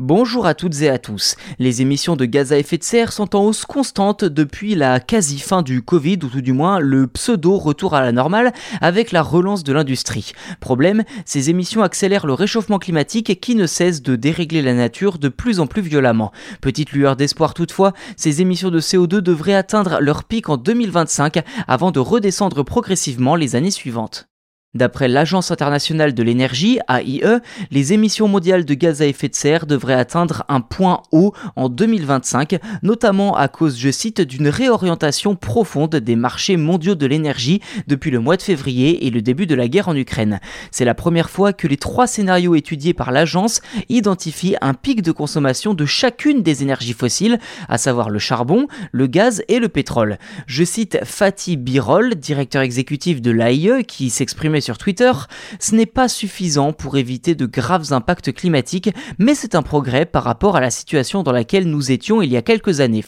Bonjour à toutes et à tous. Les émissions de gaz à effet de serre sont en hausse constante depuis la quasi-fin du Covid, ou tout du moins le pseudo-retour à la normale avec la relance de l'industrie. Problème, ces émissions accélèrent le réchauffement climatique qui ne cesse de dérégler la nature de plus en plus violemment. Petite lueur d'espoir toutefois, ces émissions de CO2 devraient atteindre leur pic en 2025 avant de redescendre progressivement les années suivantes. D'après l'Agence internationale de l'énergie, AIE, les émissions mondiales de gaz à effet de serre devraient atteindre un point haut en 2025, notamment à cause, je cite, d'une réorientation profonde des marchés mondiaux de l'énergie depuis le mois de février et le début de la guerre en Ukraine. C'est la première fois que les trois scénarios étudiés par l'agence identifient un pic de consommation de chacune des énergies fossiles, à savoir le charbon, le gaz et le pétrole. Je cite Fatih Birol, directeur exécutif de l'AIE, qui s'exprimait sur Twitter, ce n'est pas suffisant pour éviter de graves impacts climatiques, mais c'est un progrès par rapport à la situation dans laquelle nous étions il y a quelques années.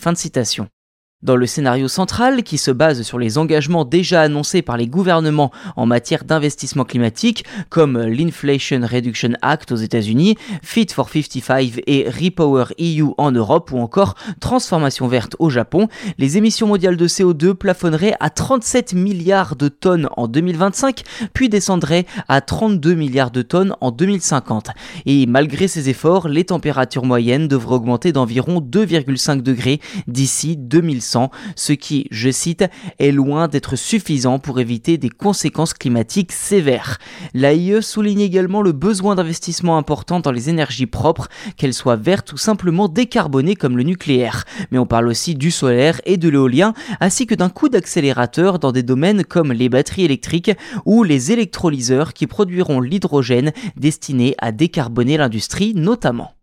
Dans le scénario central, qui se base sur les engagements déjà annoncés par les gouvernements en matière d'investissement climatique, comme l'Inflation Reduction Act aux États-Unis, Fit for 55 et Repower EU en Europe ou encore Transformation verte au Japon, les émissions mondiales de CO2 plafonneraient à 37 milliards de tonnes en 2025, puis descendraient à 32 milliards de tonnes en 2050. Et malgré ces efforts, les températures moyennes devraient augmenter d'environ 2,5 degrés d'ici 2100 ce qui, je cite, est loin d'être suffisant pour éviter des conséquences climatiques sévères. L'AIE souligne également le besoin d'investissements importants dans les énergies propres, qu'elles soient vertes ou simplement décarbonées comme le nucléaire. Mais on parle aussi du solaire et de l'éolien, ainsi que d'un coup d'accélérateur dans des domaines comme les batteries électriques ou les électrolyseurs qui produiront l'hydrogène destiné à décarboner l'industrie notamment.